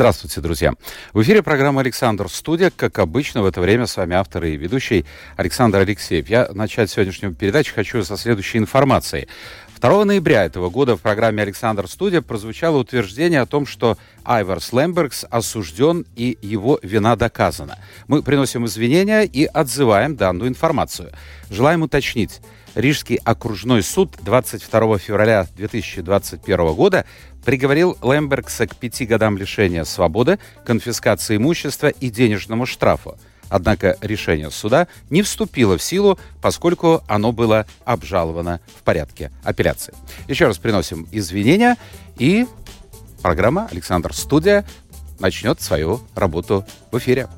Здравствуйте, друзья. В эфире программа «Александр Студия». Как обычно, в это время с вами автор и ведущий Александр Алексеев. Я начать сегодняшнюю передачу хочу со следующей информацией. 2 ноября этого года в программе «Александр Студия» прозвучало утверждение о том, что Айварс Лембергс осужден и его вина доказана. Мы приносим извинения и отзываем данную информацию. Желаем уточнить. Рижский окружной суд 22 февраля 2021 года приговорил Лембергса к пяти годам лишения свободы, конфискации имущества и денежному штрафу. Однако решение суда не вступило в силу, поскольку оно было обжаловано в порядке апелляции. Еще раз приносим извинения, и программа «Александр Студия» начнет свою работу в эфире.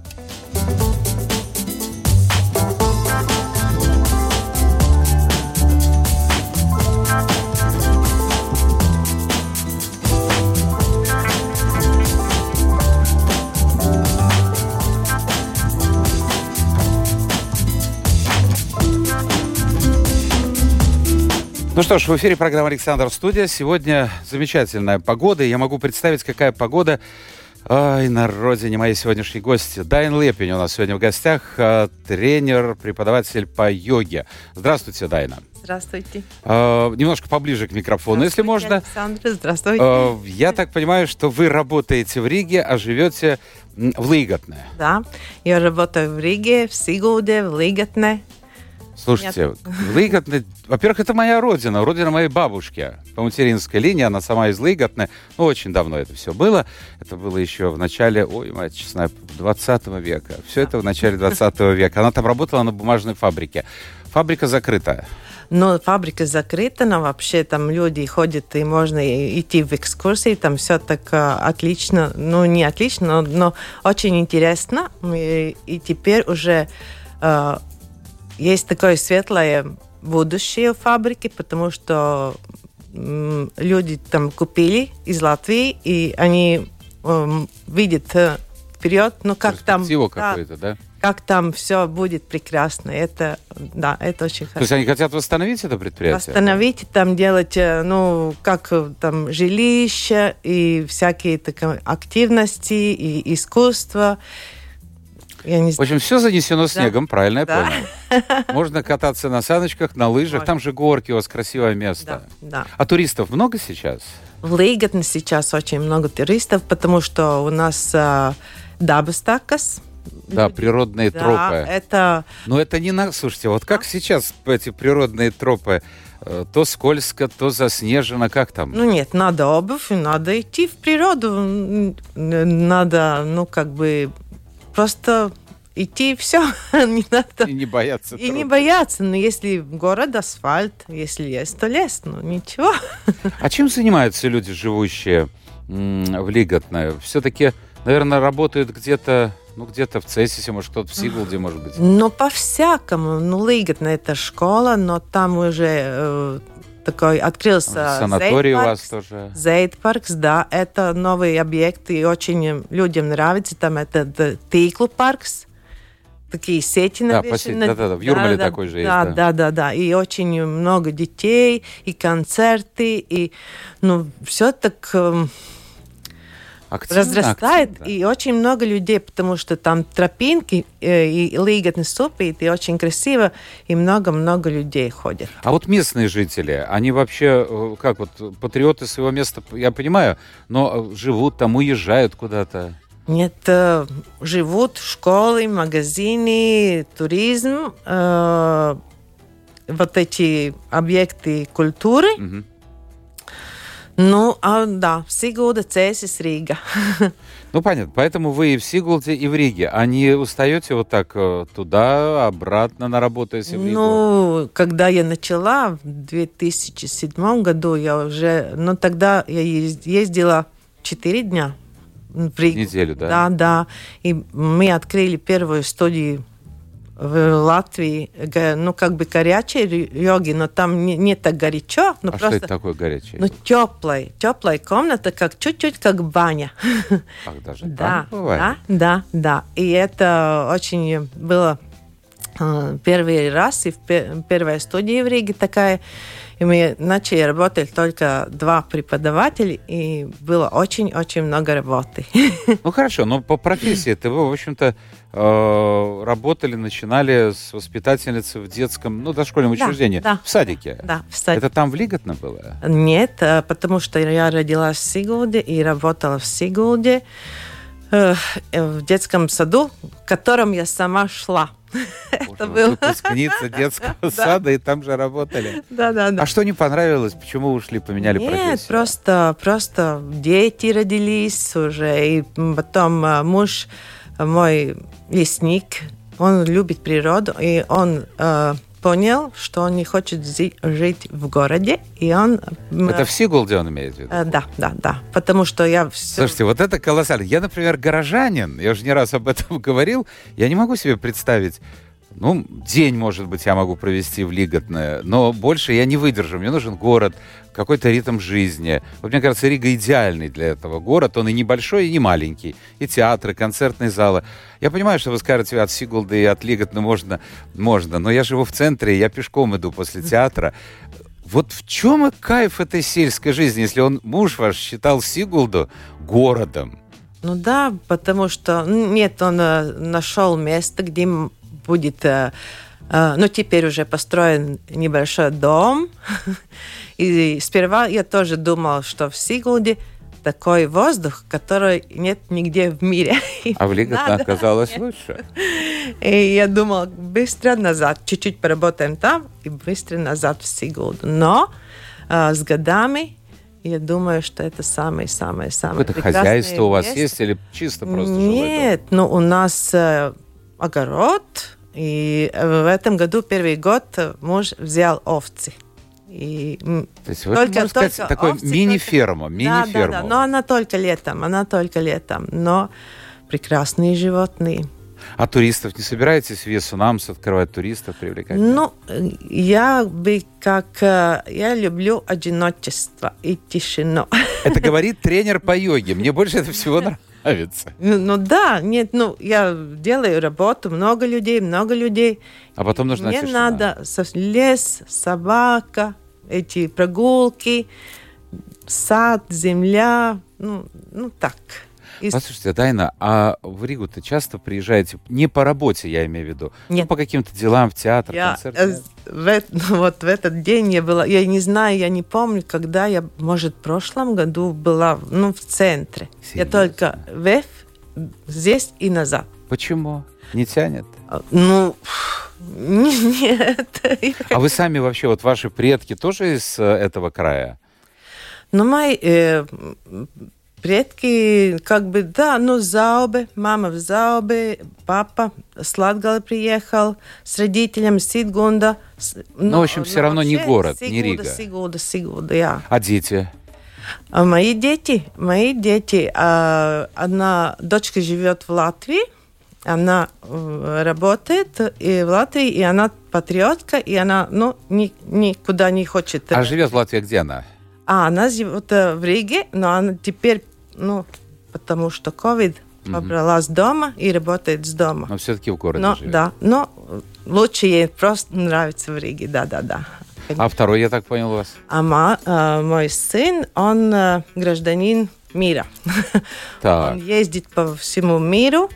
Ну что ж, в эфире программа «Александр Студия». Сегодня замечательная погода. Я могу представить, какая погода Ай, на родине моей сегодняшней гости. Дайн Лепень у нас сегодня в гостях, а, тренер, преподаватель по йоге. Здравствуйте, Дайна. Здравствуйте. Uh, немножко поближе к микрофону, если можно. Александр, здравствуйте. Uh, я так понимаю, что вы работаете в Риге, а живете в Лиготне. Да, я работаю в Риге, в Сигулде, в Лиготне. Слушайте, Нет. Лыготны, во-первых, это моя родина, родина моей бабушки. По материнской линии, она сама из Лыготны, ну, очень давно это все было, это было еще в начале, ой, мать честная, 20 века, все это в начале 20 века, она там работала на бумажной фабрике, фабрика закрыта. Но фабрика закрыта, но вообще там люди ходят, и можно идти в экскурсии, там все так а, отлично, ну не отлично, но, но очень интересно. И, и теперь уже а, есть такое светлое будущее в фабрике, потому что люди там купили из Латвии, и они э, видят вперед, ну как там... какой-то, да? Как там все будет прекрасно. Это, да, это очень хорошо. То есть они хотят восстановить это предприятие? Восстановить, там делать, э, ну, как э, там жилища и всякие так, активности и искусство. Я не... В общем, все занесено снегом, да. правильно я да. понял? Можно кататься на саночках, на лыжах. Можно. Там же горки, у вас красивое место. Да, да. А туристов много сейчас? В Лейгатне сейчас очень много туристов, потому что у нас э, Дабастакас, да, природные да, тропы. Это... Но это не на... Слушайте, вот как сейчас эти природные тропы? Э, то скользко, то заснежено, как там? Ну нет, надо обувь, надо идти в природу, надо, ну как бы просто идти и все, не надо. И не бояться. И не бояться, но если город, асфальт, если есть, то лес, ну ничего. А чем занимаются люди, живущие в Лиготное? Все-таки, наверное, работают где-то ну, где-то в Цессисе, может, кто-то в Сигулде, может быть. Ну, по-всякому. Ну, Лиготна – это школа, но там уже э, такой открылся санаторий у вас тоже. Зейдпаркс, да, это новый объект, и очень людям нравится. Там это Тиклу паркс, такие сети да, навешаны. Да, да, да, в Юрмале да, такой же есть. Да, да, да, да, и очень много детей, и концерты, и, ну, все так эм, активно, разрастает, активно, и очень много людей, потому что там тропинки э, и лиготный ступит, и очень красиво, и много-много людей ходят. А вот местные жители, они вообще, э, как вот, патриоты своего места, я понимаю, но э, живут там, уезжают куда-то? Нет, живут школы, магазины, туризм, э, вот эти объекты культуры. Угу ну, а, да, Сигулда, Цесис, Рига. Ну, понятно. Поэтому вы и в Сигулде, и в Риге. А не устаете вот так э, туда, обратно на работу, если в Ригу? Ну, когда я начала в 2007 году, я уже... Ну, тогда я ездила 4 дня в Ригу. Неделю, да? Да, да. И мы открыли первую студию в Латвии, ну, как бы горячей йоги, но там не, не так горячо. Но а просто, что это такое горячее? Ну, теплая, теплая комната, как чуть-чуть как баня. Ах, даже да? Да, да, да. И это очень было э, первый раз, и в первой студии в Риге такая и мы начали работать только два преподавателя, и было очень-очень много работы. Ну хорошо, но по профессии ты вы, в общем-то, э, работали, начинали с воспитательницы в детском, ну, дошкольном да, учреждении, да, в садике. Да, в садике. Это там в Лиготно было? Нет, э, потому что я родилась в Сигулде и работала в Сигулде э, в детском саду, в котором я сама шла. Это было. Выпускница детского сада, и там же работали. Да, да, да. А что не понравилось? Почему ушли, поменяли профессию? Нет, просто, просто дети родились уже, и потом а, муж мой лесник, он любит природу, и он э, понял, что он не хочет жить в городе, и он... Это в Сигулде он имеет в виду? Э, да, да, да, потому что я... Все... Слушайте, вот это колоссально. Я, например, горожанин, я уже не раз об этом говорил, я не могу себе представить, ну, день, может быть, я могу провести в Лиготное, но больше я не выдержу. Мне нужен город, какой-то ритм жизни. Вот мне кажется, Рига идеальный для этого город. Он и небольшой, и не маленький. И театры, концертные залы. Я понимаю, что вы скажете, от Сигулда и от Лиготна можно, можно, но я живу в центре, я пешком иду после театра. Вот в чем кайф этой сельской жизни, если он, муж ваш, считал Сигулду городом? Ну да, потому что нет, он э, нашел место, где будет, э, э, ну теперь уже построен небольшой дом. И сперва я тоже думала, что в Сигулде такой воздух, который нет нигде в мире. А в Лиготно оказалось лучше. И я думала, быстро назад, чуть-чуть поработаем там и быстро назад в Сигулду. Но а, с годами я думаю, что это самое-самое-самое Какое-то хозяйство у вас есть или чисто просто Нет, ну у нас э, огород, и в этом году первый год муж взял овцы. И То есть вы, только, можно сказать, только такой мини-ферма, мини-ферма. Да, да, да, но она только летом, она только летом, но прекрасные животные. А туристов не собираетесь в Весунамс открывать туристов, привлекать? Ну, я бы как... Э, я люблю одиночество и тишину. Это говорит тренер по йоге. Мне больше это всего нравится. Ну, ну да, нет, ну я делаю работу, много людей, много людей. А потом нужна Мне тишина. надо лес, собака, эти прогулки, сад, земля, ну, ну так. И... Послушайте, Дайна, а в Ригу-то часто приезжаете, не по работе, я имею в виду, ну, Нет. Ну, по каким-то делам, в театр, я, концерт? Э, в, вот в этот день я была, я не знаю, я не помню, когда я, может, в прошлом году была, ну, в центре. Серьезно? Я только в здесь и назад. Почему? Не тянет? А, ну, нет. А вы сами вообще, вот ваши предки тоже из э, этого края? Ну, мои э, предки, как бы, да, ну, Заубе, мама в Заубе, папа с Латгала приехал с родителями Сидгунда. Ну, ну, в общем, все равно не город, Сигуда, не Рига. Сигуда, Сигуда, я. А дети? А мои дети, мои дети, а, одна дочка живет в Латвии, она э, работает и в Латвии, и она патриотка, и она ну, ни, никуда не хочет. А живет в Латвии где она? А, она живет э, в Риге, но она теперь, ну, потому что ковид, угу. побралась дома и работает с дома. Но все-таки в городе но, живет. Да, но лучше ей просто нравится в Риге, да-да-да. А второй, я так понял, у вас? А ма, а, мой сын, он а, гражданин мира. Так. Он ездит по всему миру,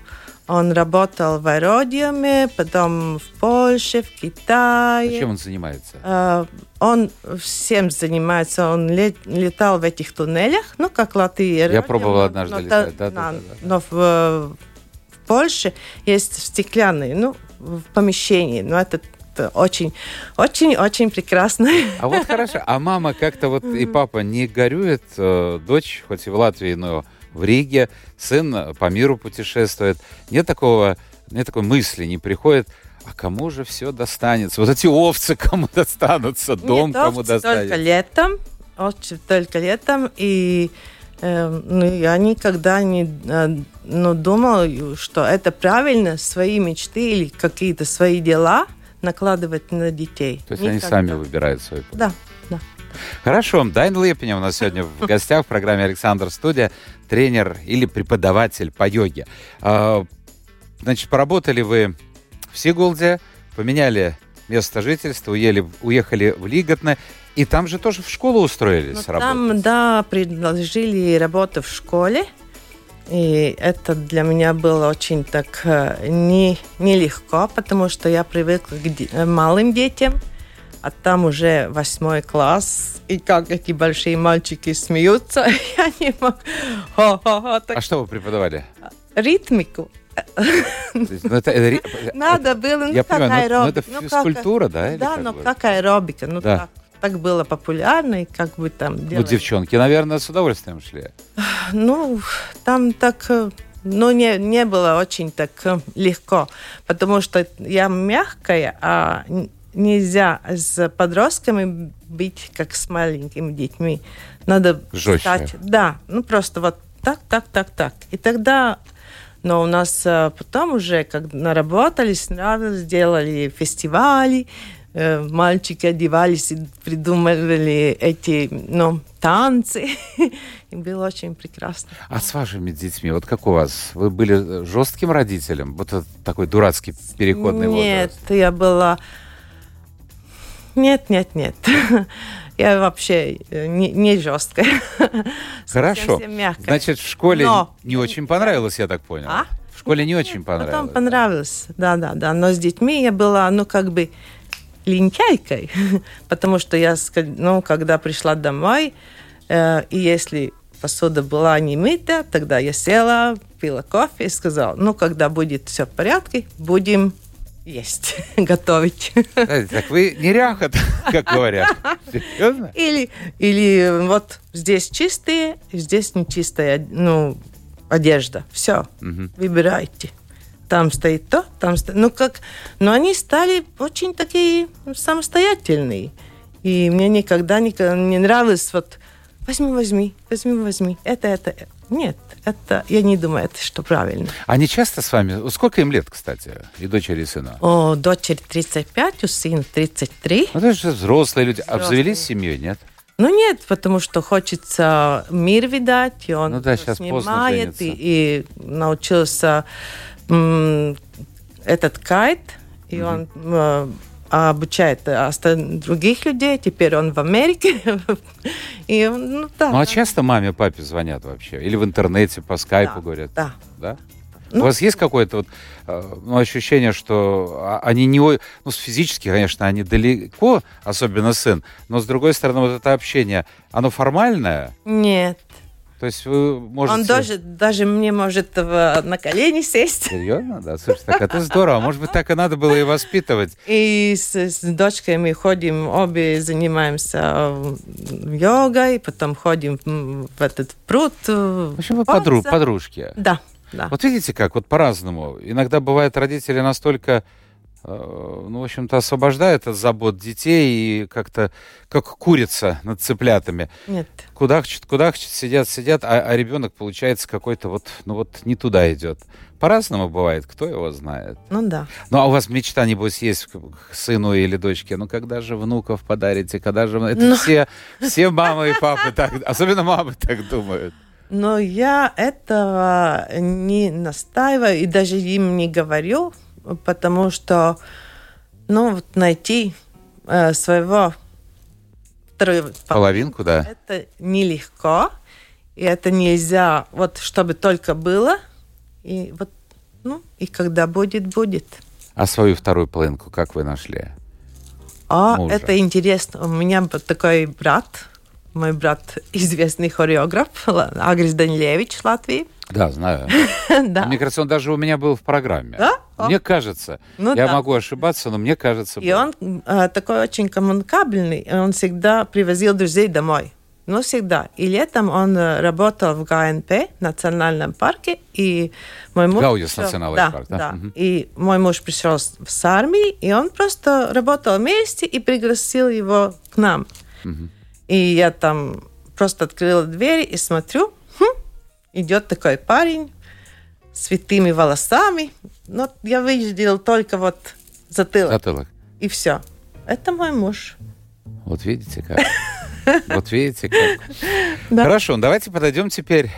он работал в аэродиуме, потом в Польше, в Китае. А чем он занимается? Uh, он всем занимается. Он лет, летал в этих туннелях, ну, как Латвия. Я пробовал однажды но, летать, да, да, да, да. Но в, в Польше есть стеклянные, ну, в помещении. Но это очень, очень, очень прекрасно. А вот хорошо. А мама как-то вот и папа не горюет, э, дочь, хоть и в Латвии, но в Риге, сын по миру путешествует. Нет такого, нет такой мысли, не приходит, а кому же все достанется? Вот эти овцы кому достанутся, дом Нет, кому достанется? только летом, овцы только летом, и Э, ну, я никогда не э, ну, думала, что это правильно, свои мечты или какие-то свои дела накладывать на детей. То есть Никогда. они сами выбирают свой путь. Да, да. Хорошо. Дайн Лепиня у нас сегодня в гостях в программе «Александр Студия», тренер или преподаватель по йоге. А, Значит, поработали вы в Сигулде, поменяли место жительства, уехали, уехали в Лиготно, и там же тоже в школу устроились Ну, работать. там, да, предложили работу в школе. И это для меня было очень так э, не, нелегко, потому что я привыкла к э, малым детям, а там уже восьмой класс, и как эти большие мальчики смеются, я не могу. Хо-хо-хо, так А что вы преподавали? ритмику. Есть, ну, это- это Надо было, ну Я как понимаю, ну, ну, аэробика. это ну, как- физкультура, да? Да, как но бы? как аэробика, ну Да. так, так было популярно, и как бы там Ну, делали. девчонки, наверное, с удовольствием шли. Ну, там так, э, ну, не, не было очень так э, легко, потому что я мягкая, а нельзя с подростками быть как с маленькими детьми. Надо Жестче. стать- Да, ну просто вот так, так, так, так. И тогда, но у нас э, потом уже, как наработались, сделали фестивали, э, мальчики одевались и придумывали эти, ну, танцы. И было очень прекрасно. А с вашими детьми, вот как у вас? Вы были жестким родителем? Вот такой дурацкий переходный Нет, возраст. я была... Нет, нет, нет. Я вообще э, не, не жесткая. Хорошо. Совсем мягкая. Значит, в школе Но- не очень понравилось, я так понял. А? В школе не очень понравилось. Потом понравилось, да, да, да. Но с детьми я была, ну, как бы лентяйкой, потому что я, ну, когда пришла домой, э, и если посуда была не мыта, тогда я села, пила кофе и сказала, ну, когда будет все в порядке, будем есть, готовить. Знаете, Так вы неряха, как говорят. Серьезно? Или, или вот здесь чистые, здесь нечистая ну, одежда. Все, Мгм. выбирайте. Там стоит то, там стоит... Ну, как... Но они стали очень такие самостоятельные. И мне никогда не, не нравилось вот возьми, возьми, возьми, возьми. Это, это. э». Нет, это я не думаю, это что правильно. Они часто с вами... Сколько им лет, кстати, и дочери, и сына? О, дочери 35, у сына 33. Ну, это же взрослые люди. Взрослые. Обзавелись семьей, нет? Ну нет, потому что хочется мир видать, и он Ну да, поздно снимает, и, и научился этот кайт, и он м, обучает оста- других людей, теперь он в Америке. И, ну, да, Ну, а часто маме, папе звонят вообще? Или в интернете, по скайпу Да, говорят? да. Да? Ну, У вас есть какое-то вот, э, ну, ощущение, что а- они не... Ну, физически, конечно, они далеко, особенно сын, но, с другой стороны, вот это общение, оно формальное? Нет. То есть вы можете... Он даже, даже мне может на колени сесть. Серьезно? Да, слушай, так это здорово. Может быть, так и надо было и воспитывать. И с, с дочкой мы ходим, обе занимаемся йогой, потом ходим в этот пруд. э, В общем, вы подру- купаться. подружки. Да, да. Вот видите, как вот по-разному. Иногда бывает родители настолько, ну, в общем-то, освобождают от забот детей и как-то, как курица над цыплятами. Нет. Кудахчут, кудахчут, сидят, сидят, а, а ребенок, получается, какой-то вот, ну вот не туда идет. По-разному бывает, кто его знает. Ну да. Ну, а у вас мечта, небось, есть к сыну или дочке? Ну, когда же внуков подарите? Когда же... Это Ну. все, все мамы и папы так... Особенно мамы так думают. Но я этого не настаиваю и даже им не говорю, потому что, ну, вот найти э, своего вторую Половинку, да. Это нелегко, и это нельзя, вот чтобы только было, и вот, ну, и когда будет, будет. А свою вторую половинку как вы нашли? А Мужа. это интересно. У меня такой брат, мой брат известный хореограф Агрис Данилевич Латвии. Да, знаю. да. Мне кажется, он даже у меня был в программе. Да? Мне кажется. Ну я да. могу ошибаться, но мне кажется. И был. он э, такой очень коммуникабельный, он всегда привозил друзей домой. Ну, всегда. И летом он э, работал в ГНП, национальном парке, и мой муж... Гаудиус пришел- национальный да, парк, да? да. Мгм. И мой муж пришел с, армии, и он просто работал вместе и пригласил его к нам. Мгм. И я там просто открыла дверь и смотрю, идет такой парень с святыми волосами, но я видел только вот затылок. Затылок. И все. Это мой муж. Вот видите как. Вот видите как. Хорошо, давайте подойдем теперь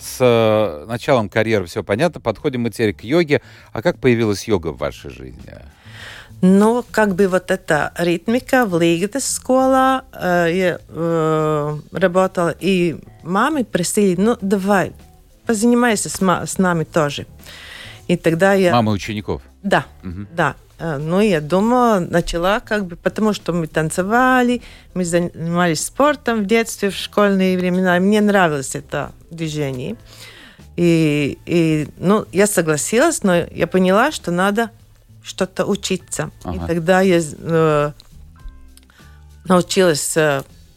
с э, началом карьеры все понятно. Подходим мы теперь к йоге. А как появилась йога в вашей жизни? Ну, как бы вот эта ритмика в Лигатес школа э, э, работала, и мамы просили, ну, давай, позанимайся с, с нами тоже. И тогда я... Мамы учеников? Да, угу. да. Э, ну, я думала, начала как бы, потому что мы танцевали, мы занимались спортом в детстве, в школьные времена. Мне нравилось это движение. И, и ну, я согласилась, но я поняла, что надо что-то учиться. Ага. И тогда я э, научилась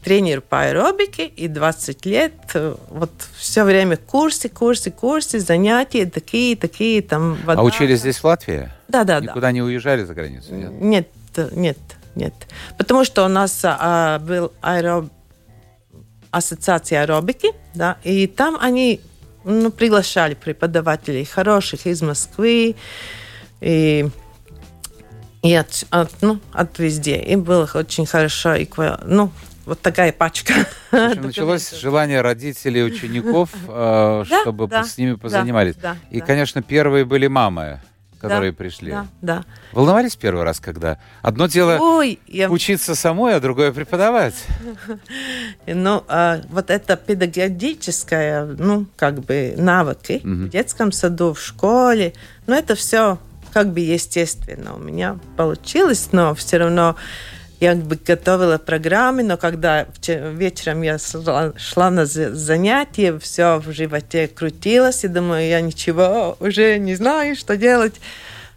тренеру по аэробике, и 20 лет э, вот все время курсы, курсы, курсы, занятия такие, такие там. Вода. А учились здесь в Латвии? Да, да, Никуда да. не уезжали за границу? Нет, нет, нет. нет. Потому что у нас а, был аэроб... ассоциация аэробики, да, и там они ну, приглашали преподавателей хороших из Москвы, и и от, от, ну, от везде. И было очень хорошо. И, ну, вот такая пачка. Общем, началось желание родителей учеников, э, чтобы с ними позанимались. И, конечно, первые были мамы которые да, пришли. Да, да. Волновались первый раз, когда? Одно дело Ой, я... учиться самой, а другое преподавать. Ну, а, вот это педагогическое, ну, как бы навыки угу. в детском саду, в школе, ну, это все как бы естественно у меня получилось, но все равно я бы готовила программы, но когда вечером я шла, на занятия, все в животе крутилось, и думаю, я ничего уже не знаю, что делать.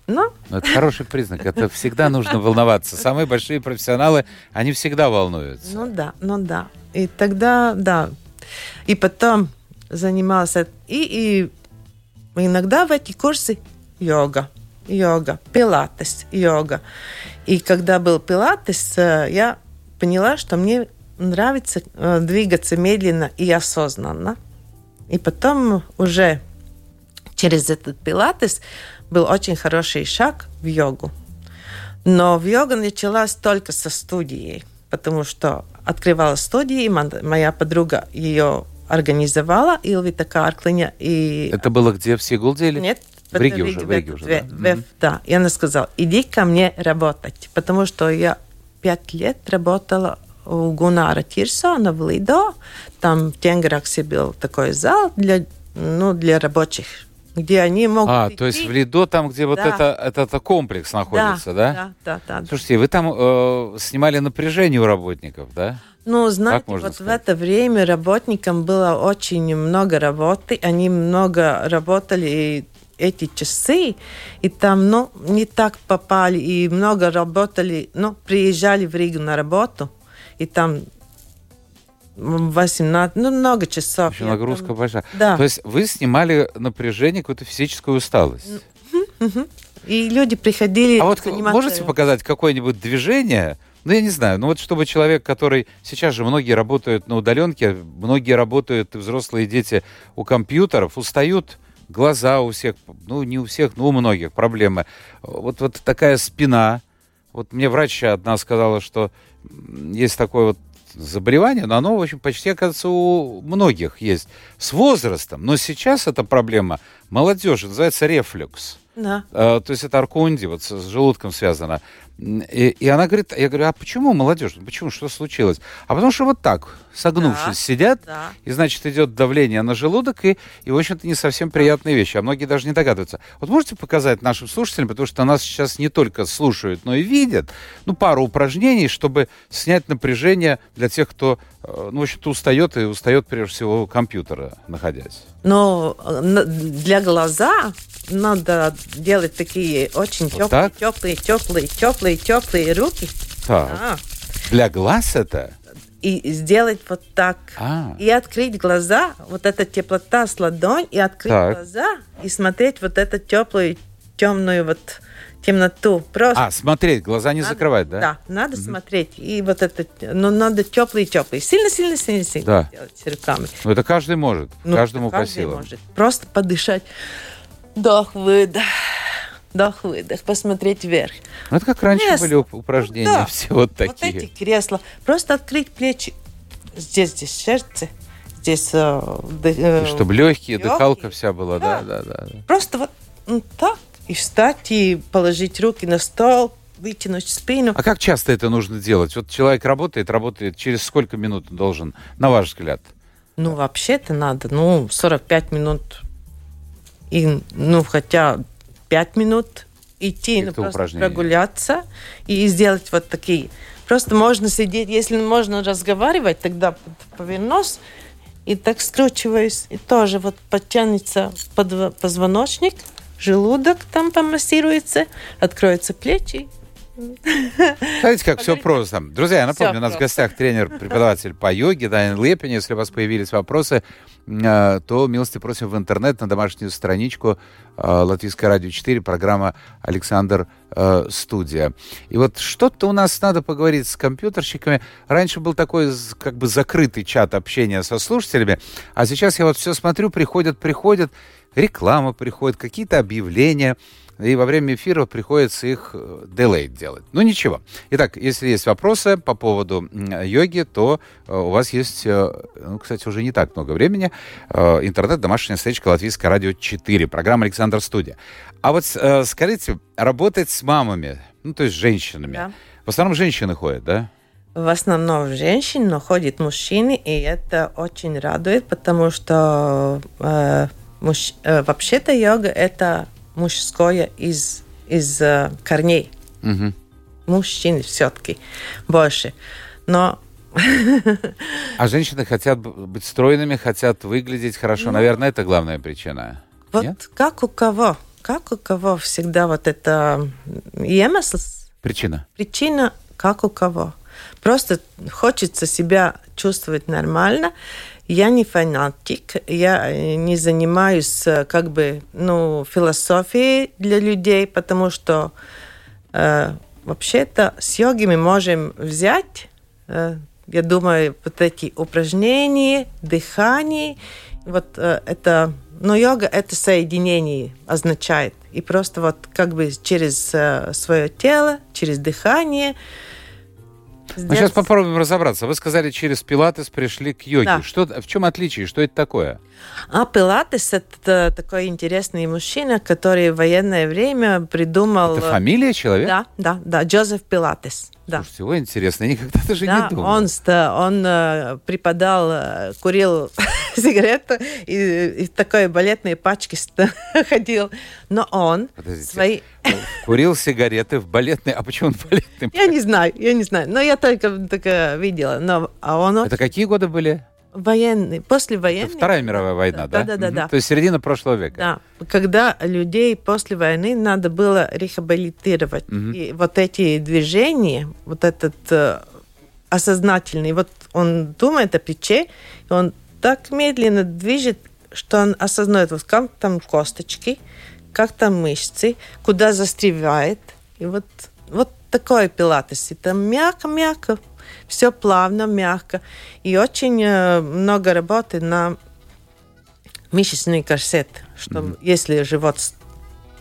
Но... Это хороший признак. Это всегда нужно волноваться. Самые большие профессионалы, они всегда волнуются. Ну да, ну да. И тогда, да. И потом занималась. И, и иногда в эти курсы йога йога, пилатес йога. И когда был пилатес, э, я поняла, что мне нравится э, двигаться медленно и осознанно. И потом уже через этот пилатес был очень хороший шаг в йогу. Но в йога началась только со студией, потому что открывала студии, и моя подруга ее организовала, Илвита Карклиня. И... Это было где, в Сигулде? Нет, в Риге уже, в Риге уже, да. В, да. И она сказала, иди ко мне работать, потому что я пять лет работала у Гунара Тирсона в Лидо. Там в Тенграксе был такой зал для, ну, для рабочих, где они могут А, то есть в Лидо, там, где да. вот это, это, это комплекс находится, да? Да, да, да. Слушайте, вы там э, снимали напряжение у работников, да? Ну, знаете, вот сказать? в это время работникам было очень много работы, они много работали, и эти часы, и там, ну, не так попали, и много работали, ну, приезжали в Ригу на работу, и там 18, ну, много часов. Еще нагрузка там... большая. Да. То есть вы снимали напряжение, какую-то физическую усталость. И люди приходили... А вот можете показать какое-нибудь движение, ну, я не знаю, ну вот чтобы человек, который... Сейчас же многие работают на удаленке, многие работают, взрослые дети у компьютеров, устают глаза у всех, ну, не у всех, но у многих проблемы. Вот, вот такая спина. Вот мне врач одна сказала, что есть такое вот заболевание, но оно, в общем, почти, оказывается, у многих есть с возрастом. Но сейчас эта проблема молодежи, называется рефлюкс. Да. А, то есть это аркунди, вот с, с желудком связано. И, и она говорит, я говорю, а почему молодежь? Почему? Что случилось? А потому что вот так, согнувшись, да, сидят, да. и, значит, идет давление на желудок, и, и в общем-то, не совсем приятные вещи. А многие даже не догадываются. Вот можете показать нашим слушателям, потому что нас сейчас не только слушают, но и видят, ну, пару упражнений, чтобы снять напряжение для тех, кто, э, ну, в общем-то, устает, и устает, прежде всего, компьютера находясь. Но э, для глаза надо делать такие очень вот теплые, теплые, теплые, теплые, теплые руки. Так. А. Для глаз это? И сделать вот так. А. И открыть глаза, вот эта теплота с ладонь, и открыть так. глаза, и смотреть вот этот теплый темную вот темноту. Просто А, смотреть, глаза не надо- закрывать, да? Да, надо смотреть. И вот это, ну, надо теплый-теплый. Сильно-сильно-сильно-сильно Да. делать руками. Ну, это каждый может, Ну, каждому по каждый силам. может. Просто подышать. Вдох, выдох. Вдох, выдох. Посмотреть вверх. Ну, это как раньше Yes. были уп- упражнения, Да. все вот Вот такие. эти кресла. Просто открыть плечи. Здесь, здесь сердце. Здесь... э, э, Чтобы легкие, лёгкие. дыхалка вся была, да, Да. да, да. да. Просто вот ну, так. И встать, и положить руки на стол, вытянуть спину. А как часто это нужно делать? Вот человек работает, работает, через сколько минут он должен, на ваш взгляд? Ну, вообще-то надо, ну, 45 минут. И, ну, хотя 5 минут идти, ну, просто упражнения. прогуляться и сделать вот такие. Просто можно сидеть, если можно разговаривать, тогда под- повернусь и так скручиваюсь. И тоже вот подтянется подво- позвоночник, желудок там помассируется, откроются плечи. Смотрите, как все просто. Друзья, я напомню, Всё у нас в просто. гостях тренер-преподаватель по йоге Дайан Лепин. Если у вас появились вопросы, э, то милости просим в интернет на домашнюю страничку э, Латвийское радио 4, программа «Александр э, Студия». И вот что-то у нас надо поговорить с компьютерщиками. Раньше был такой как бы закрытый чат общения со слушателями, а сейчас я вот все смотрю, приходят, приходят, реклама приходит, какие-то объявления. И во время эфира приходится их э, делейт делать. Ну ничего. Итак, если есть вопросы по поводу м, йоги, то э, у вас есть, э, ну, кстати, уже не так много времени, э, интернет, домашняя встречка Латвийское радио 4, программа «Александр Студия». А вот э, скажите, работать с мамами, ну то есть с женщинами, Да. в основном женщины ходят, да? В основном женщин, но ходят мужчины, и это очень радует, потому что э, муж- э, вообще-то йога это мужское из, из э, корней. Мгм. Мужчин все-таки больше. Но А женщины хотят быть стройными, хотят выглядеть хорошо. Наверное, это главная причина. вот Нет? как у кого, как у кого всегда вот это иемесл, Причина. причина, как у кого. Просто хочется себя чувствовать нормально. Я не фанатик, я э, не занимаюсь э, как бы ну философией для людей, потому что э, вообще-то с йогой мы можем взять, э, я думаю, вот эти упражнения, дыхание, вот э, это, но йога это соединение означает. И просто вот как бы через э, свое тело, через дыхание. Ну, сейчас попробуем разобраться. Вы сказали, через пилатес пришли к йоге. Да. Что, в чем отличие? Что это такое? А Пилатес это такой интересный мужчина, который в военное время придумал... Это фамилия человека? Да, да, да, Джозеф Пилатес. Да. Слушайте, ой, интересно, я никогда даже Да, не думал. он, он э, преподал, э, курил сигарету и, и в такой балетной пачке ходил. Но он Подождите. свои... Курил сигареты в балетной... А почему он в балетной? Я не знаю, я не знаю. Но я только, только видела. Но, а он Это какие годы были? военный, после Это. Вторая мировая война, да? Да, да, да, Мгм. да. То есть середина прошлого века. Да, когда людей после войны надо было рехабилитировать. И вот эти движения, вот этот э, осознательный, вот он думает о плече, и он так медленно движет, что он осознает, вот как там косточки, как там мышцы, куда застревает. И вот, вот такой пилатес. Это мягко-мягко, все плавно, мягко. И очень э, много работы на мышечный корсет, что если живот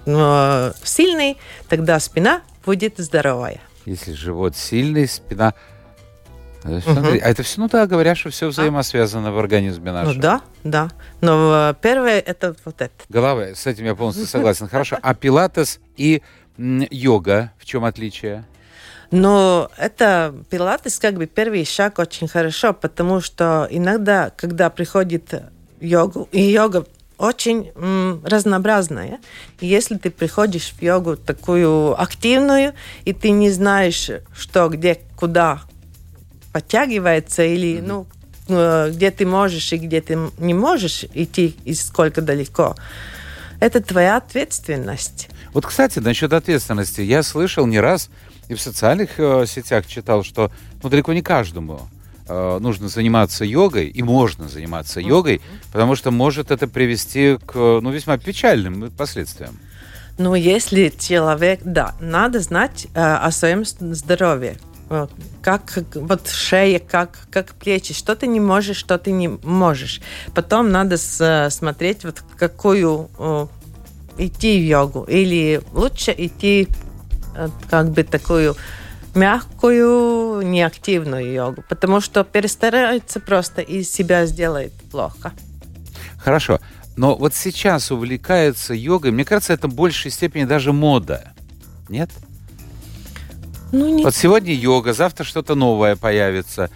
э, сильный, тогда спина будет здоровая. Если живот сильный, спина... Э, Смотри, а это все, ну да, говорят, что все взаимосвязано в организме нашем. Ну да, да. Но э, первое это вот это. Голова, с этим я полностью согласен. Хорошо. А пилатес и йога, в чем отличие? Но это пилатес как бы первый шаг очень хорошо, потому что иногда, когда приходит йогу, и йога очень м, разнообразная. И если ты приходишь в йогу такую активную, и ты не знаешь, что, где, куда подтягивается, или ну, э, где ты можешь и где ты не можешь идти, и сколько далеко, это твоя ответственность. Вот, кстати, насчет ответственности. Я слышал не раз и в социальных э, сетях читал, что ну, далеко не каждому э, нужно заниматься йогой, и можно заниматься йогой, потому что может это привести к ну, весьма печальным последствиям. Ну, если человек, да, надо знать э, о своем здоровье. Как вот шея, как, как плечи, что ты не можешь, что ты не можешь. Потом надо с, смотреть, вот какую э, идти в йогу. Или лучше идти э, как бы такую мягкую, неактивную йогу, потому что перестарается просто и себя сделает плохо. Хорошо. Но вот сейчас увлекается йогой, мне кажется, это в большей степени даже мода. Нет? Ну, не... Вот сегодня йога, завтра что-то новое появится.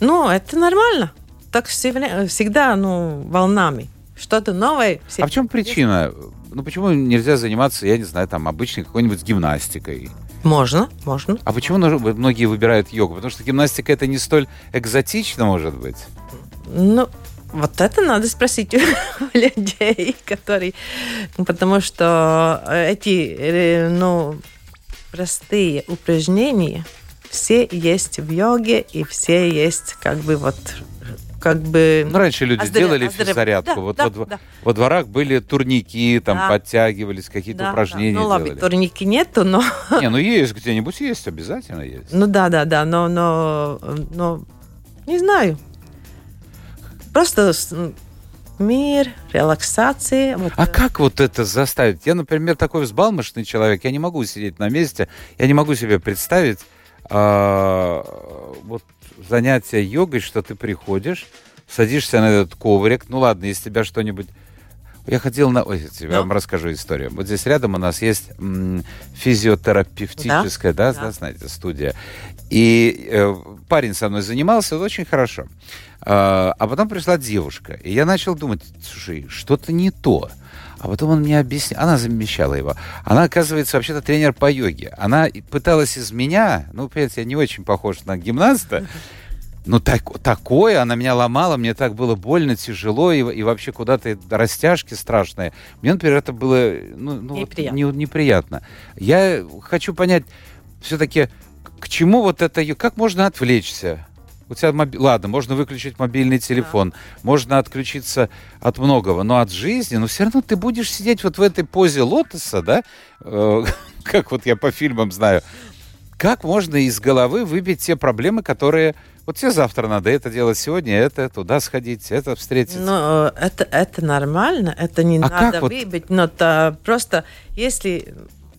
Ну, это нормально. Так всегда, ну, волнами. Что-то новое. А в чем причина? Ну, почему нельзя заниматься, я не знаю, там, обычной какой-нибудь гимнастикой? Можно, можно. А почему многие выбирают йогу? Потому что гимнастика это не столь экзотично, может быть? Ну, вот это надо спросить у людей, которые... Потому что эти, э, ну, простые упражнения все есть в йоге, и все есть как бы вот как бы... Ну, раньше люди оздоря... делали оздоря... зарядку. Да, вот да, во, да. во дворах были турники, там да. подтягивались, какие-то да, упражнения да. Ну, ладно, турники нету, но... Не, ну есть где-нибудь, есть, обязательно есть. Ну да, да, да, но, но, но не знаю. Просто мир, релаксация. Вот. А как вот это заставить? Я, например, такой взбалмошный человек, я не могу сидеть на месте, я не могу себе представить а, вот занятие йогой, что ты приходишь, садишься на этот коврик, ну ладно, если тебя что-нибудь я ходил на... Ой, я вам расскажу историю. Вот здесь рядом у нас есть м, физиотерапевтическая, да? Да, да, знаете, студия. И э, парень со мной занимался, очень хорошо. Э, а потом пришла девушка. И я начал думать, слушай, что-то не то. А потом он мне объяснил, она замещала его. Она, оказывается, вообще-то тренер по йоге. Она пыталась из меня, ну, понимаете, я не очень похож на гимнаста, ну, так, такое, она меня ломала, мне так было больно, тяжело, и, и вообще куда-то растяжки страшные. Мне, например, это было ну, ну, неприятно. не, неприятно. Я хочу понять, все-таки, к чему вот это, как можно отвлечься? У тебя моби... Ладно, можно выключить мобильный телефон, да. можно отключиться от многого, но от жизни, но все равно ты будешь сидеть вот в этой позе лотоса, да, э, как вот я по фильмам знаю. Как можно из головы выбить те проблемы, которые вот тебе завтра надо это делать сегодня, это туда сходить, это встретиться. Ну, это, это нормально, это не а надо вот... выбить, но то просто если,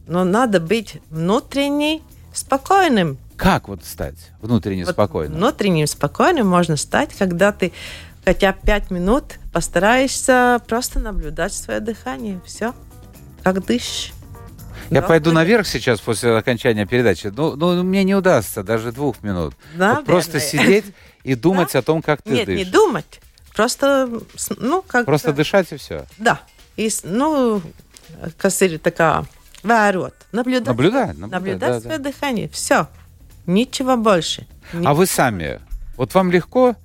ну, надо быть внутренне спокойным. Как вот стать внутренне вот спокойным? Внутренним спокойным можно стать, когда ты хотя бы пять минут постараешься просто наблюдать свое дыхание, все, как дышишь. Я пойду наверх сейчас после окончания передачи. Ну, ну мне не удастся даже двух минут. Вот просто сидеть и думать о том, как ты Нет, дышишь. не думать. Просто, ну, как Просто дышать и все. Да. И, ну, косырь такая, вērot, наблюдать. Наблюдать, наблюдать, наблюдать да, свое да. дыхание. Все. Ничего больше. Ничего. А вы сами, вот вам легко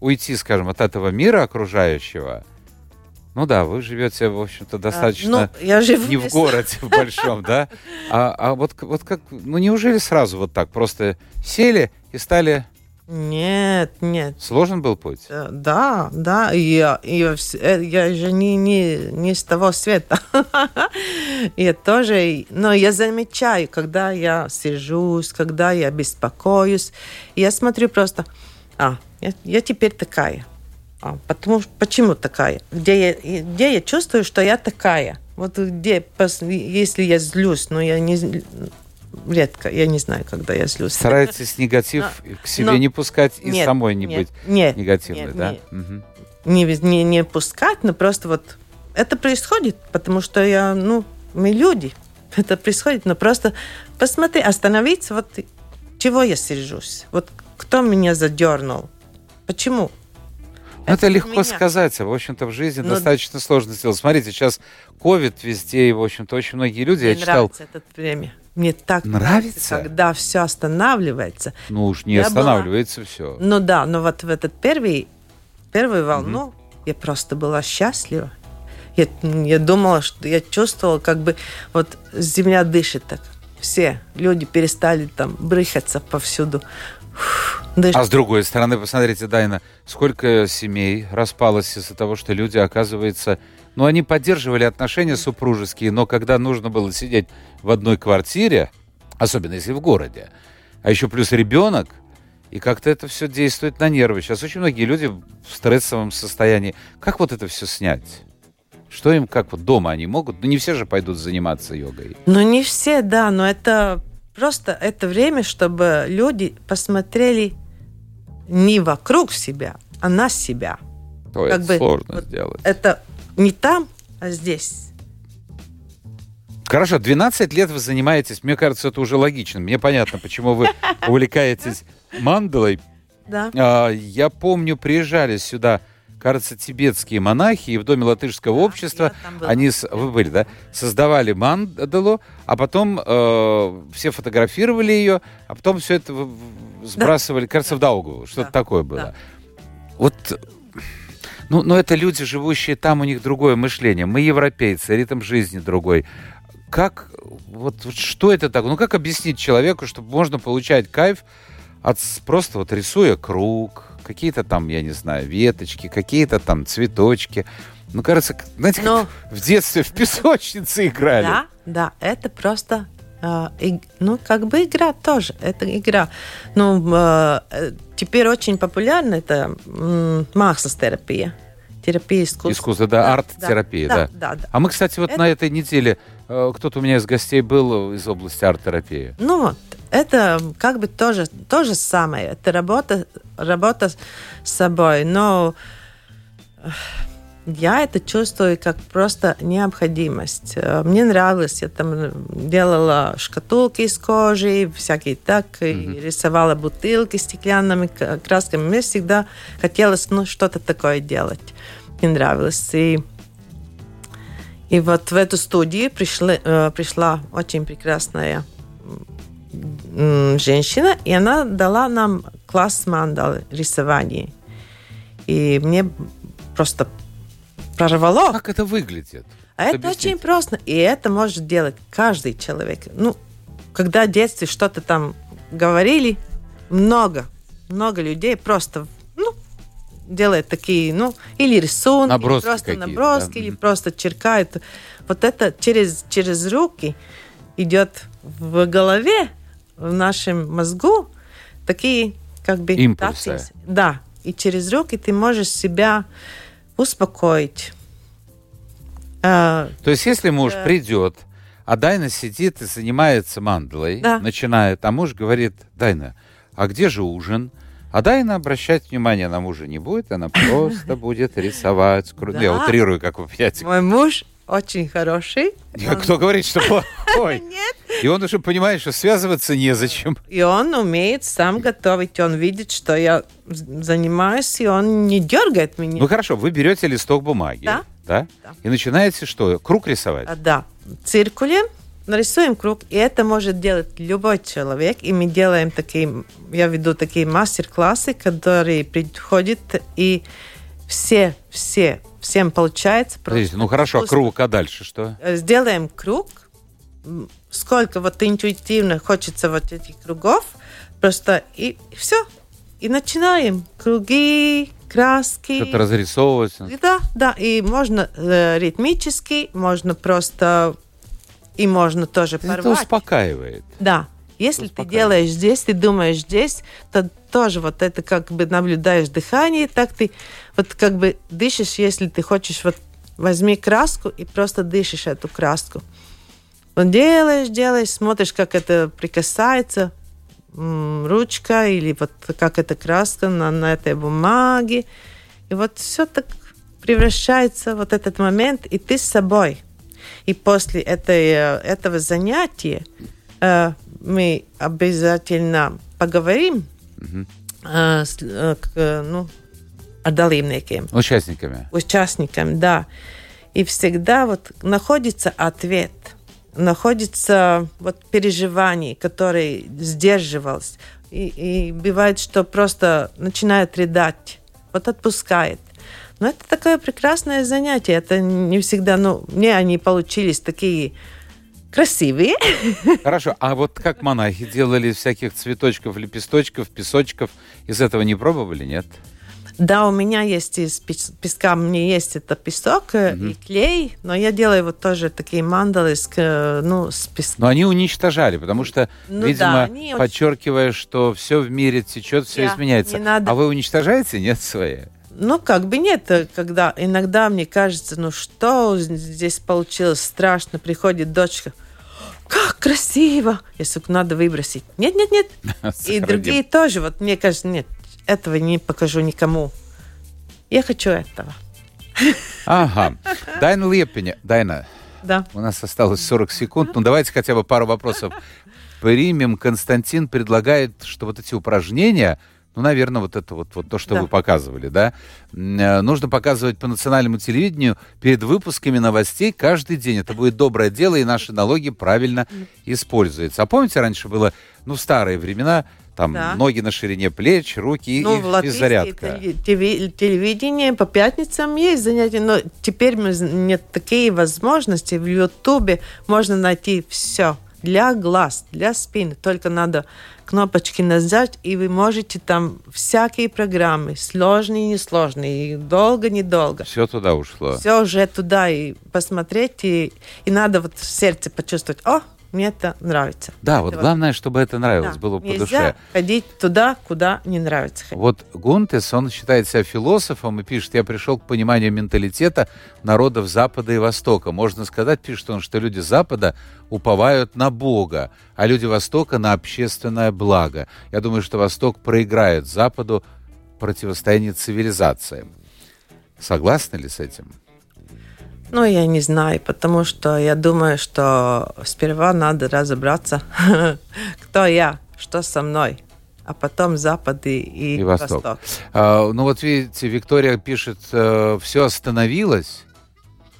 уйти, скажем, от этого мира окружающего, ну да, вы живете, в общем-то, достаточно а, ну, я живу не в городе в большом, да? А, а вот, вот как, ну неужели сразу вот так просто сели и стали нет, нет. Сложен был путь? Э, да, да. Я, я, э, я же не, не, не с того света. я тоже... Но я замечаю, когда я сижусь, когда я беспокоюсь, я смотрю просто... А, я, я теперь такая. А, потому, почему такая? Где я, где я чувствую, что я такая? Вот где, если я злюсь, но я не редко, я не знаю, когда я злюсь. Стараетесь негатив но, к себе но, не пускать и нет, самой не нет, быть нет, негативной, нет, да? Нет. Угу. Не, не, не пускать, но просто вот это происходит, потому что я, ну, мы люди, это происходит, но просто посмотри, остановиться, вот чего я сержусь, вот кто меня задернул, почему? Это, это легко меня. сказать, а в общем-то в жизни Но... Достаточно сложно сделать. Смотрите, сейчас ковид везде, и в общем-то очень многие люди. Мне я читал. Нравится это время. Мне так нравится, нравится когда все останавливается. Ну уж не я останавливается была... все. Ну да, но вот в этот первый первую волну угу. я просто была счастлива. Я, я думала, что я чувствовала, как бы вот земля дышит так. Все люди перестали там брыхаться повсюду. Даже... А с другой стороны, посмотрите, Дайна, сколько семей распалось из-за того, что люди, оказывается, но они поддерживали отношения супружеские, но когда нужно было сидеть в одной квартире, особенно если в городе, а еще плюс ребенок, и как-то это все действует на нервы. Сейчас очень многие люди в стрессовом состоянии. Как вот это все снять? Что им, как вот дома они могут? Ну, не все же пойдут заниматься йогой. Ну, не все, да, но это просто это время, чтобы люди посмотрели не вокруг себя, а на себя. То как это бы, сложно вот сделать. Это не там, а здесь. Хорошо, 12 лет вы занимаетесь, мне кажется, это уже логично. Мне понятно, почему вы увлекаетесь мандалой. Да. А, я помню, приезжали сюда, кажется, тибетские монахи, и в Доме латышского да, общества они, вы были, да, создавали мандалу, а потом э, все фотографировали ее, а потом все это сбрасывали, да. кажется, в Даугаву, что-то да. такое было. Да. Вот ну, но это люди, живущие там, у них другое мышление. Мы европейцы, ритм жизни другой. Как, вот, вот что это так? Ну, как объяснить человеку, чтобы можно получать кайф от просто вот рисуя круг, какие-то там, я не знаю, веточки, какие-то там цветочки. Ну, кажется, знаете, Но... в детстве в песочнице играли. Да, да, это просто Uh, и, ну, как бы игра тоже, это игра. Ну, uh, теперь очень популярна это um, терапия терапия искусства. Искусство, да, да арт-терапия, да, да. да. да. А мы, кстати, вот это... на этой неделе, э, кто-то у меня из гостей был из области арт-терапии. Ну вот, это как бы тоже то же самое. Это работа, работа с собой, но я это чувствую как просто необходимость. Э, мне нравилось, я там делала шкатулки из кожи, всякие так, mm-hmm. и рисовала бутылки стеклянными красками. Мне всегда хотелось ну, что-то такое делать. Мне нравилось. И, и вот в эту студию пришла, э, пришла очень прекрасная женщина, и она дала нам класс мандал рисования. И мне просто прорвало. Как это выглядит? А это объясните. очень просто. И это может делать каждый человек. Ну, когда в детстве что-то там говорили, много, много людей просто ну, делает такие, ну, или рисунки, наброски или просто наброски, да? или просто черкают. Вот это через, через руки идет в голове, в нашем мозгу такие как бы... Импульсы. Да. И через руки ты можешь себя успокоить. А, То есть, если муж придет, а Дайна сидит и занимается мандалой, да. начинает, а муж говорит, Дайна, а где же ужин? А Дайна обращать внимание на мужа не будет, она просто будет рисовать. Я утрирую, как вы понимаете. Мой муж очень хороший. Кто говорит, что плохой? Нет. И он уже понимает, что связываться незачем. И он умеет сам готовить. Он видит, что я занимаюсь, и он не дергает меня. Ну хорошо, вы берете листок бумаги. Да. Да? да. И начинаете что? Круг рисовать? А, да. Циркуле нарисуем круг, и это может делать любой человек. И мы делаем такие, я веду такие мастер-классы, которые приходят, и все, все всем получается. Подождите, ну хорошо, а круг, а дальше что? Э, сделаем круг. Сколько вот интуитивно хочется вот этих кругов. Просто и все. И начинаем. Круги, краски. Что-то разрисовывать. Да, да. И можно э, ритмически, можно просто... И можно тоже Это порвать. Это успокаивает. Да. Если ты делаешь здесь, ты думаешь здесь, то тоже вот это как бы наблюдаешь дыхание, так ты вот как бы дышишь, если ты хочешь, вот возьми краску и просто дышишь эту краску. Вот делаешь, делаешь, смотришь, как это прикасается, ручка или вот как эта краска на, на этой бумаге. И вот все так превращается вот этот момент, и ты с собой. И после этой, э, этого занятия э, мы обязательно поговорим угу. э, с, э, ну, dalībniekiem. Участниками. Участниками, да. И всегда вот находится ответ, находится вот переживание, которое сдерживалось. И, и бывает, что просто начинает рыдать, вот отпускает. Но это такое прекрасное занятие. Это не всегда, ну, мне они получились такие красивые. Хорошо, а вот как монахи делали всяких цветочков, лепесточков, песочков, из этого не пробовали, нет? Да, у меня есть из песка, мне есть это песок угу. и клей, но я делаю вот тоже такие мандалы с, ну, с песком. Но они уничтожали, потому что, ну, видимо, да, подчеркивая, очень... что все в мире течет, все yeah, изменяется. Надо... А вы уничтожаете? Нет, свои? Ну, как бы нет, когда иногда мне кажется, ну что здесь получилось страшно, приходит дочка, как красиво, если надо выбросить. Нет, нет, нет. И другие тоже, вот мне кажется, нет, этого не покажу никому. Я хочу этого. Ага. Дайна Лепиня. Дайна, да. у нас осталось 40 секунд. Ну, давайте хотя бы пару вопросов примем. Константин предлагает, что вот эти упражнения, ну, наверное, вот это вот, вот то, что да. вы показывали, да, э, нужно показывать по национальному телевидению перед выпусками новостей каждый день. Это будет доброе дело, и наши налоги правильно используются. А помните, раньше было, ну, в старые времена, там да. ноги на ширине плеч, руки ну, и, и зарядка. телевидение по пятницам есть занятия, но теперь нет такие возможности. В Ютубе можно найти все для глаз, для спины. Только надо кнопочки нажать, и вы можете там всякие программы, сложные, несложные, долго, недолго. Все туда ушло. Все уже туда и посмотреть, и, и надо вот в сердце почувствовать, о, мне это нравится. Да, вот главное, чтобы это нравилось, да. было по душе. ходить туда, куда не нравится. Вот Гунтес, он считает себя философом и пишет, я пришел к пониманию менталитета народов Запада и Востока. Можно сказать, пишет он, что люди Запада уповают на Бога, а люди Востока на общественное благо. Я думаю, что Восток проиграет Западу противостояние цивилизациям. Согласны ли с этим? Ну, я не знаю, потому что я думаю, что сперва надо разобраться, кто я, что со мной, а потом Запад и, и, и Восток. Восток. А, ну вот видите, Виктория пишет, э, все остановилось,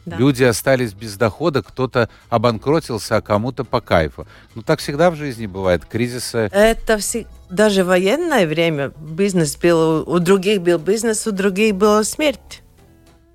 да. люди остались без дохода, кто-то обанкротился, а кому-то по кайфу. Ну так всегда в жизни бывает, кризисы. Это все, даже военное время бизнес был, у других был бизнес, у других была смерть.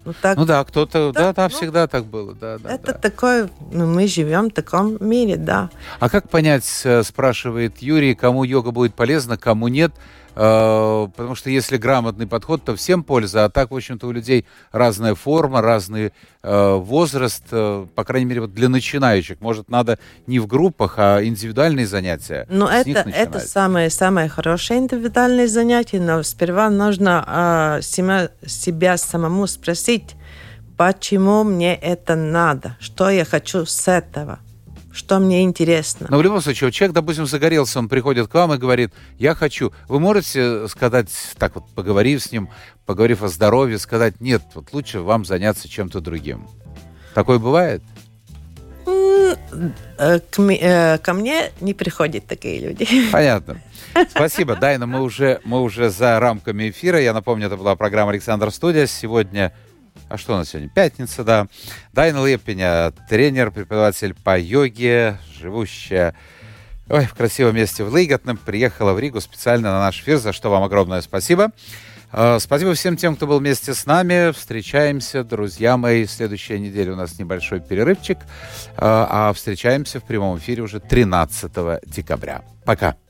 Ну, так, ну да, кто-то, да, да, да ну, всегда так было, да, да. Это да. такое, ну, мы живем в таком мире, да. А как понять, э, спрашивает Юрий, кому йога будет полезна, кому нет? Э, потому что если грамотный подход, то всем польза, а так, в общем-то, у людей разная форма, разный э, возраст, э, по крайней мере, вот для начинающих. Может, надо не в группах, а индивидуальные занятия. Ну, это, это самое, самое хорошее индивидуальное занятие, но сперва нужно э, себя, себя самому спросить, почему мне это надо, что я хочу с этого что мне интересно. Но в любом случае, человек, допустим, загорелся, он приходит к вам и говорит, я хочу. Вы можете сказать, так вот, поговорив с ним, поговорив о здоровье, сказать, нет, вот лучше вам заняться чем-то другим. Такое бывает? Э, к, э, ко мне не приходят такие люди. Понятно. Спасибо, Дайна. Мы уже, мы уже за рамками эфира. Я напомню, это была программа «Александр Студия». Сегодня а что у нас сегодня? Пятница, да. Дайна Лепиня, тренер, преподаватель по йоге, живущая ой, в красивом месте в Лейготном, приехала в Ригу специально на наш эфир, за что вам огромное спасибо. А, спасибо всем тем, кто был вместе с нами. Встречаемся, друзья мои. Следующая неделя у нас небольшой перерывчик. А, а встречаемся в прямом эфире уже 13 декабря. Пока.